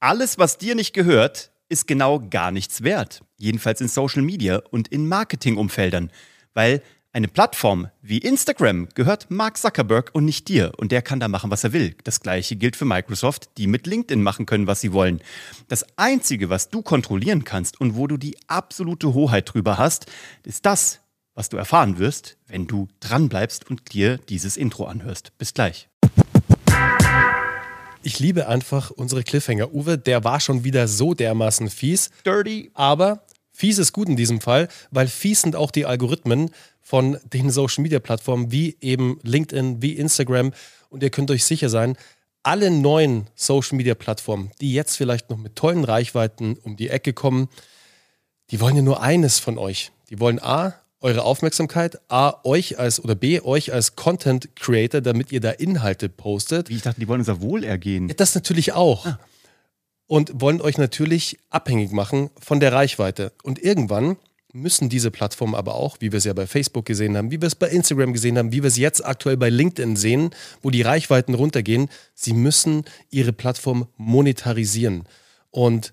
Alles, was dir nicht gehört, ist genau gar nichts wert. Jedenfalls in Social Media und in Marketingumfeldern. Weil eine Plattform wie Instagram gehört Mark Zuckerberg und nicht dir. Und der kann da machen, was er will. Das gleiche gilt für Microsoft, die mit LinkedIn machen können, was sie wollen. Das Einzige, was du kontrollieren kannst und wo du die absolute Hoheit drüber hast, ist das, was du erfahren wirst, wenn du dranbleibst und dir dieses Intro anhörst. Bis gleich. Ich liebe einfach unsere Cliffhanger. Uwe, der war schon wieder so dermaßen fies. Dirty. Aber fies ist gut in diesem Fall, weil fies sind auch die Algorithmen, von den Social Media Plattformen wie eben LinkedIn, wie Instagram. Und ihr könnt euch sicher sein, alle neuen Social Media Plattformen, die jetzt vielleicht noch mit tollen Reichweiten um die Ecke kommen, die wollen ja nur eines von euch. Die wollen A, eure Aufmerksamkeit, A, euch als oder B, euch als Content Creator, damit ihr da Inhalte postet. Wie ich dachte, die wollen unser Wohlergehen. Ja, das natürlich auch. Ah. Und wollen euch natürlich abhängig machen von der Reichweite. Und irgendwann müssen diese Plattformen aber auch, wie wir es ja bei Facebook gesehen haben, wie wir es bei Instagram gesehen haben, wie wir es jetzt aktuell bei LinkedIn sehen, wo die Reichweiten runtergehen, sie müssen ihre Plattform monetarisieren. Und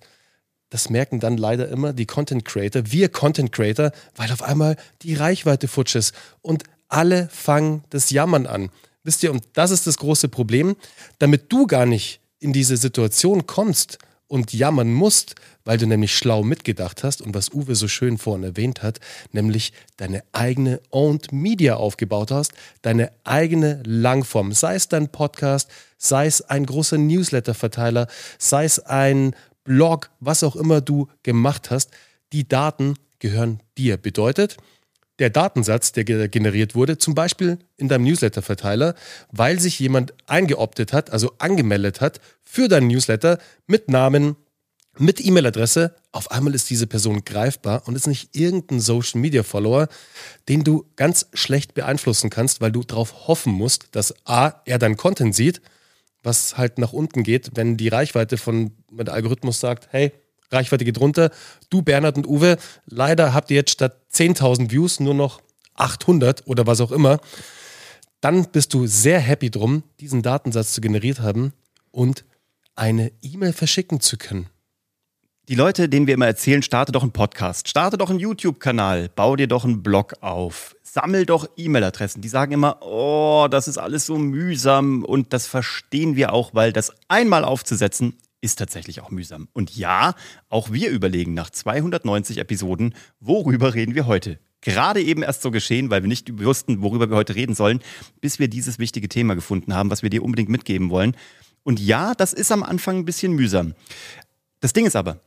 das merken dann leider immer die Content Creator, wir Content Creator, weil auf einmal die Reichweite futsch ist und alle fangen das Jammern an. Wisst ihr, und das ist das große Problem, damit du gar nicht in diese Situation kommst, und jammern musst, weil du nämlich schlau mitgedacht hast und was Uwe so schön vorhin erwähnt hat, nämlich deine eigene Owned Media aufgebaut hast, deine eigene Langform, sei es dein Podcast, sei es ein großer Newsletter-Verteiler, sei es ein Blog, was auch immer du gemacht hast, die Daten gehören dir. Bedeutet, der Datensatz, der generiert wurde, zum Beispiel in deinem Newsletter-Verteiler, weil sich jemand eingeoptet hat, also angemeldet hat für deinen Newsletter mit Namen, mit E-Mail-Adresse. Auf einmal ist diese Person greifbar und ist nicht irgendein Social-Media-Follower, den du ganz schlecht beeinflussen kannst, weil du darauf hoffen musst, dass A, er dein Content sieht, was halt nach unten geht, wenn die Reichweite von der Algorithmus sagt, hey, Reichweite geht runter. Du, Bernhard und Uwe, leider habt ihr jetzt statt 10.000 Views nur noch 800 oder was auch immer. Dann bist du sehr happy drum, diesen Datensatz zu generiert haben und eine E-Mail verschicken zu können. Die Leute, denen wir immer erzählen, starte doch einen Podcast, starte doch einen YouTube-Kanal, bau dir doch einen Blog auf, sammel doch E-Mail-Adressen. Die sagen immer, oh, das ist alles so mühsam und das verstehen wir auch, weil das einmal aufzusetzen ist tatsächlich auch mühsam. Und ja, auch wir überlegen nach 290 Episoden, worüber reden wir heute. Gerade eben erst so geschehen, weil wir nicht wussten, worüber wir heute reden sollen, bis wir dieses wichtige Thema gefunden haben, was wir dir unbedingt mitgeben wollen. Und ja, das ist am Anfang ein bisschen mühsam. Das Ding ist aber,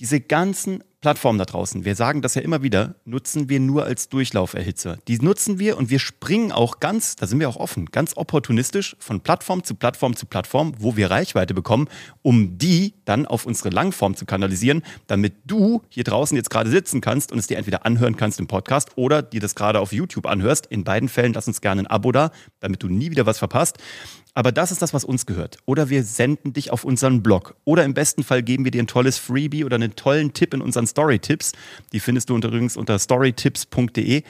diese ganzen Plattformen da draußen, wir sagen das ja immer wieder, nutzen wir nur als Durchlauferhitzer. Die nutzen wir und wir springen auch ganz, da sind wir auch offen, ganz opportunistisch von Plattform zu Plattform zu Plattform, wo wir Reichweite bekommen, um die dann auf unsere Langform zu kanalisieren, damit du hier draußen jetzt gerade sitzen kannst und es dir entweder anhören kannst im Podcast oder dir das gerade auf YouTube anhörst. In beiden Fällen lass uns gerne ein Abo da, damit du nie wieder was verpasst. Aber das ist das, was uns gehört. Oder wir senden dich auf unseren Blog. Oder im besten Fall geben wir dir ein tolles Freebie oder einen tollen Tipp in unseren Story-Tipps. Die findest du übrigens unter storytips.de.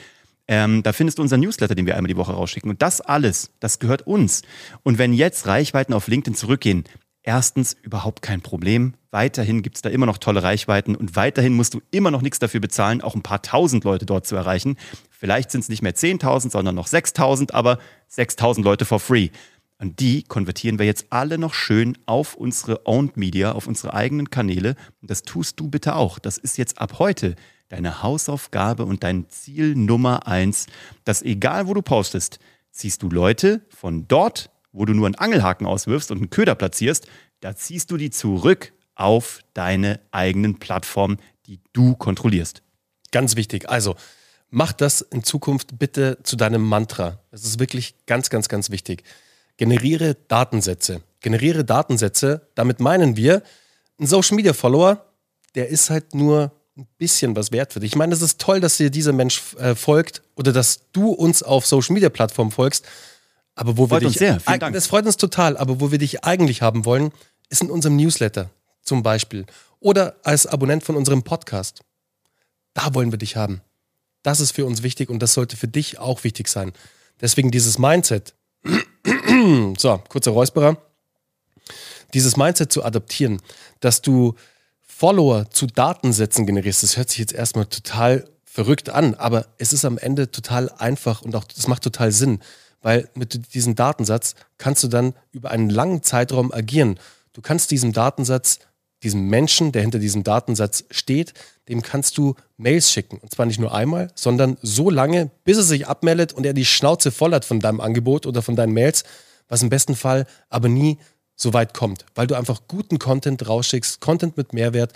Ähm, da findest du unseren Newsletter, den wir einmal die Woche rausschicken. Und das alles, das gehört uns. Und wenn jetzt Reichweiten auf LinkedIn zurückgehen, erstens überhaupt kein Problem. Weiterhin gibt es da immer noch tolle Reichweiten und weiterhin musst du immer noch nichts dafür bezahlen, auch ein paar tausend Leute dort zu erreichen. Vielleicht sind es nicht mehr 10.000, sondern noch 6.000, aber 6.000 Leute for free. Und die konvertieren wir jetzt alle noch schön auf unsere Owned Media, auf unsere eigenen Kanäle. Und das tust du bitte auch. Das ist jetzt ab heute deine Hausaufgabe und dein Ziel Nummer eins, dass egal wo du postest, ziehst du Leute von dort, wo du nur einen Angelhaken auswirfst und einen Köder platzierst, da ziehst du die zurück auf deine eigenen Plattformen, die du kontrollierst. Ganz wichtig. Also, mach das in Zukunft bitte zu deinem Mantra. Das ist wirklich ganz, ganz, ganz wichtig generiere Datensätze. Generiere Datensätze, damit meinen wir, ein Social Media Follower, der ist halt nur ein bisschen was wert für dich. Ich meine, es ist toll, dass dir dieser Mensch äh, folgt oder dass du uns auf Social Media Plattformen folgst. Aber wo freut wir dich, sehr. Vielen Dank. Das freut uns total. Aber wo wir dich eigentlich haben wollen, ist in unserem Newsletter zum Beispiel oder als Abonnent von unserem Podcast. Da wollen wir dich haben. Das ist für uns wichtig und das sollte für dich auch wichtig sein. Deswegen dieses Mindset. so, kurzer Räusperer. dieses Mindset zu adaptieren, dass du Follower zu Datensätzen generierst, das hört sich jetzt erstmal total verrückt an, aber es ist am Ende total einfach und auch das macht total Sinn, weil mit diesem Datensatz kannst du dann über einen langen Zeitraum agieren. Du kannst diesem Datensatz, diesem Menschen, der hinter diesem Datensatz steht, dem kannst du Mails schicken. Und zwar nicht nur einmal, sondern so lange, bis er sich abmeldet und er die Schnauze voll hat von deinem Angebot oder von deinen Mails, was im besten Fall aber nie so weit kommt, weil du einfach guten Content rausschickst, Content mit Mehrwert,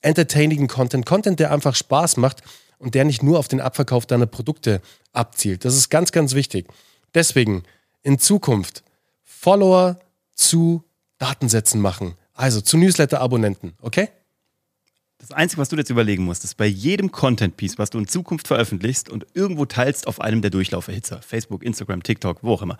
entertaining Content, Content, der einfach Spaß macht und der nicht nur auf den Abverkauf deiner Produkte abzielt. Das ist ganz, ganz wichtig. Deswegen in Zukunft Follower zu Datensätzen machen, also zu Newsletter-Abonnenten, okay? Das Einzige, was du jetzt überlegen musst, ist bei jedem Content-Piece, was du in Zukunft veröffentlichst und irgendwo teilst auf einem der Durchlauferhitzer, Facebook, Instagram, TikTok, wo auch immer,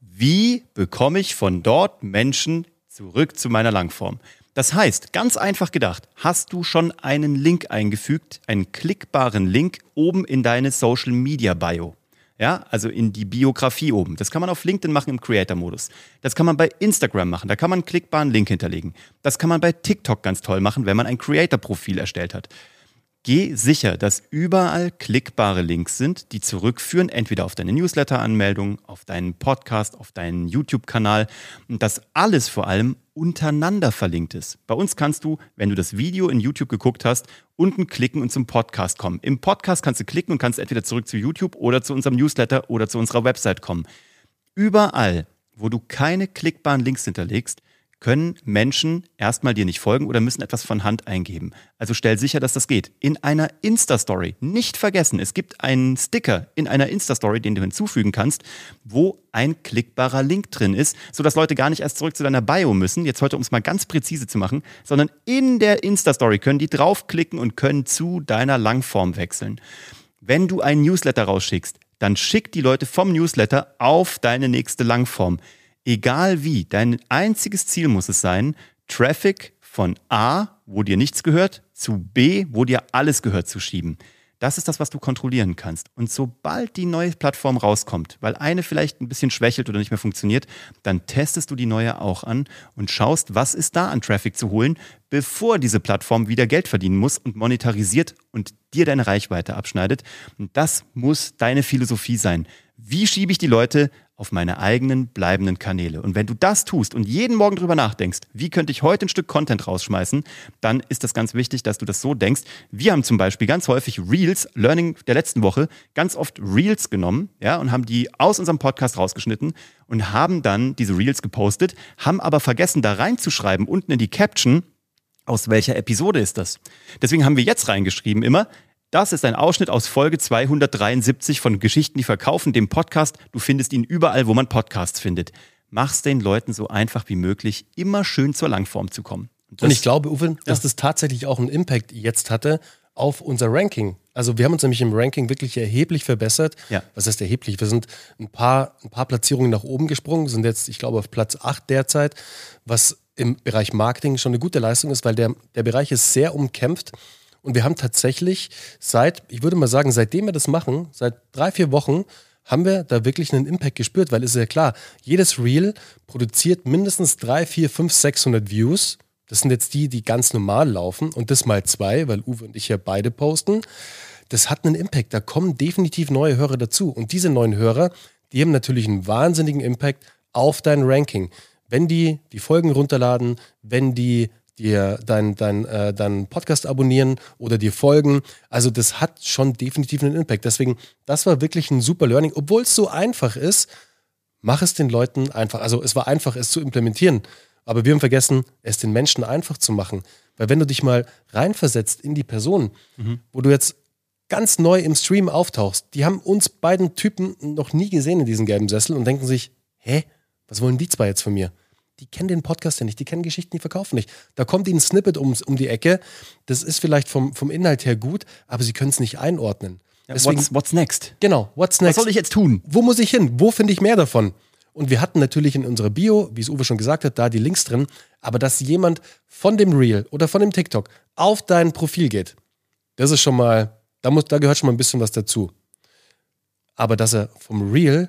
wie bekomme ich von dort Menschen zurück zu meiner Langform? Das heißt, ganz einfach gedacht, hast du schon einen Link eingefügt, einen klickbaren Link oben in deine Social Media Bio. Ja, also in die Biografie oben. Das kann man auf LinkedIn machen im Creator-Modus. Das kann man bei Instagram machen. Da kann man einen klickbaren Link hinterlegen. Das kann man bei TikTok ganz toll machen, wenn man ein Creator-Profil erstellt hat. Geh sicher, dass überall klickbare Links sind, die zurückführen, entweder auf deine Newsletter-Anmeldung, auf deinen Podcast, auf deinen YouTube-Kanal und dass alles vor allem untereinander verlinkt ist. Bei uns kannst du, wenn du das Video in YouTube geguckt hast, unten klicken und zum Podcast kommen. Im Podcast kannst du klicken und kannst entweder zurück zu YouTube oder zu unserem Newsletter oder zu unserer Website kommen. Überall, wo du keine klickbaren Links hinterlegst, können Menschen erstmal dir nicht folgen oder müssen etwas von Hand eingeben. Also stell sicher, dass das geht. In einer Insta-Story. Nicht vergessen, es gibt einen Sticker in einer Insta-Story, den du hinzufügen kannst, wo ein klickbarer Link drin ist, sodass Leute gar nicht erst zurück zu deiner Bio müssen, jetzt heute um es mal ganz präzise zu machen, sondern in der Insta-Story können die draufklicken und können zu deiner Langform wechseln. Wenn du einen Newsletter rausschickst, dann schick die Leute vom Newsletter auf deine nächste Langform egal wie, dein einziges Ziel muss es sein, Traffic von A, wo dir nichts gehört, zu B, wo dir alles gehört, zu schieben. Das ist das, was du kontrollieren kannst. Und sobald die neue Plattform rauskommt, weil eine vielleicht ein bisschen schwächelt oder nicht mehr funktioniert, dann testest du die neue auch an und schaust, was ist da an Traffic zu holen, bevor diese Plattform wieder Geld verdienen muss und monetarisiert und dir deine Reichweite abschneidet. Und das muss deine Philosophie sein. Wie schiebe ich die Leute auf meine eigenen bleibenden Kanäle. Und wenn du das tust und jeden Morgen drüber nachdenkst, wie könnte ich heute ein Stück Content rausschmeißen, dann ist das ganz wichtig, dass du das so denkst. Wir haben zum Beispiel ganz häufig Reels, Learning der letzten Woche, ganz oft Reels genommen, ja, und haben die aus unserem Podcast rausgeschnitten und haben dann diese Reels gepostet, haben aber vergessen, da reinzuschreiben, unten in die Caption, aus welcher Episode ist das? Deswegen haben wir jetzt reingeschrieben immer, das ist ein Ausschnitt aus Folge 273 von Geschichten, die verkaufen, dem Podcast. Du findest ihn überall, wo man Podcasts findet. Mach's den Leuten so einfach wie möglich, immer schön zur Langform zu kommen. Und, Und ich glaube, Uwe, dass das tatsächlich auch einen Impact jetzt hatte auf unser Ranking. Also wir haben uns nämlich im Ranking wirklich erheblich verbessert. Ja. Was heißt erheblich? Wir sind ein paar, ein paar Platzierungen nach oben gesprungen, sind jetzt, ich glaube, auf Platz 8 derzeit, was im Bereich Marketing schon eine gute Leistung ist, weil der, der Bereich ist sehr umkämpft. Und wir haben tatsächlich seit, ich würde mal sagen, seitdem wir das machen, seit drei, vier Wochen, haben wir da wirklich einen Impact gespürt, weil es ist ja klar, jedes Reel produziert mindestens drei, vier, fünf, 600 Views. Das sind jetzt die, die ganz normal laufen und das mal zwei, weil Uwe und ich ja beide posten. Das hat einen Impact. Da kommen definitiv neue Hörer dazu. Und diese neuen Hörer, die haben natürlich einen wahnsinnigen Impact auf dein Ranking. Wenn die die Folgen runterladen, wenn die dir deinen dein, äh, dein Podcast abonnieren oder dir folgen. Also das hat schon definitiv einen Impact. Deswegen, das war wirklich ein super Learning. Obwohl es so einfach ist, mach es den Leuten einfach. Also es war einfach, es zu implementieren. Aber wir haben vergessen, es den Menschen einfach zu machen. Weil wenn du dich mal reinversetzt in die Person, mhm. wo du jetzt ganz neu im Stream auftauchst, die haben uns beiden Typen noch nie gesehen in diesem gelben Sessel und denken sich, hä, was wollen die zwei jetzt von mir? Die kennen den Podcast ja nicht, die kennen Geschichten, die verkaufen nicht. Da kommt ihnen ein Snippet um, um die Ecke, das ist vielleicht vom, vom Inhalt her gut, aber sie können es nicht einordnen. Ja, Deswegen, what's, what's next? Genau, what's next? Was soll ich jetzt tun? Wo muss ich hin? Wo finde ich mehr davon? Und wir hatten natürlich in unserer Bio, wie es Uwe schon gesagt hat, da die Links drin, aber dass jemand von dem Reel oder von dem TikTok auf dein Profil geht, das ist schon mal, da, muss, da gehört schon mal ein bisschen was dazu. Aber dass er vom Reel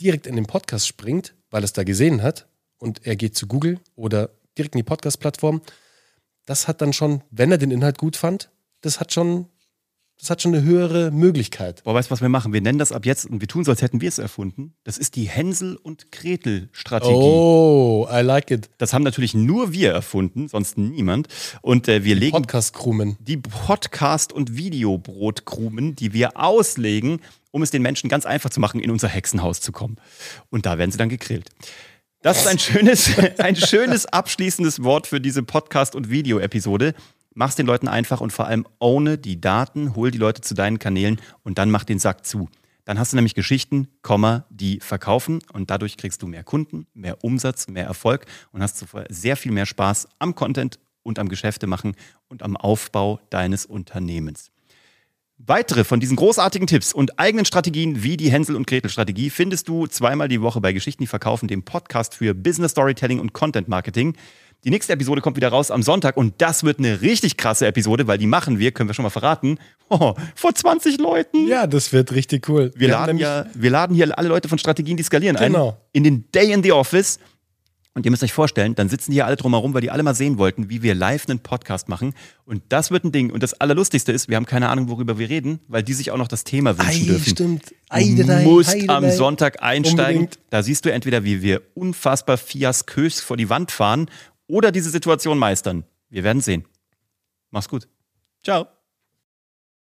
direkt in den Podcast springt, weil er es da gesehen hat, und er geht zu Google oder direkt in die Podcast-Plattform, das hat dann schon, wenn er den Inhalt gut fand, das hat schon das hat schon eine höhere Möglichkeit. Boah, weißt du, was wir machen? Wir nennen das ab jetzt und wir tun so, als hätten wir es erfunden. Das ist die Hänsel- und Gretel-Strategie. Oh, I like it. Das haben natürlich nur wir erfunden, sonst niemand. Und äh, wir legen Podcast-Krumen. die Podcast- und Videobrotkrumen, die wir auslegen, um es den Menschen ganz einfach zu machen, in unser Hexenhaus zu kommen. Und da werden sie dann gegrillt. Das ist ein schönes, ein schönes abschließendes Wort für diese Podcast- und Video-Episode. Mach's den Leuten einfach und vor allem ohne die Daten, hol die Leute zu deinen Kanälen und dann mach den Sack zu. Dann hast du nämlich Geschichten, die verkaufen und dadurch kriegst du mehr Kunden, mehr Umsatz, mehr Erfolg und hast sehr viel mehr Spaß am Content und am Geschäfte machen und am Aufbau deines Unternehmens. Weitere von diesen großartigen Tipps und eigenen Strategien wie die Hänsel- und Gretel-Strategie findest du zweimal die Woche bei Geschichten, die verkaufen, dem Podcast für Business Storytelling und Content Marketing. Die nächste Episode kommt wieder raus am Sonntag und das wird eine richtig krasse Episode, weil die machen wir, können wir schon mal verraten, oh, vor 20 Leuten. Ja, das wird richtig cool. Wir, Wir laden ja, wir laden hier alle Leute von Strategien, die skalieren Genau. ein. In den Day in the Office. Und ihr müsst euch vorstellen, dann sitzen hier alle drumherum, weil die alle mal sehen wollten, wie wir live einen Podcast machen. Und das wird ein Ding. Und das Allerlustigste ist, wir haben keine Ahnung, worüber wir reden, weil die sich auch noch das Thema wünschen Ei, dürfen. stimmt. Du Eidelei, musst Heidelei. am Sonntag einsteigen. Unbedingt. Da siehst du entweder, wie wir unfassbar fiaskös vor die Wand fahren oder diese Situation meistern. Wir werden sehen. Mach's gut. Ciao.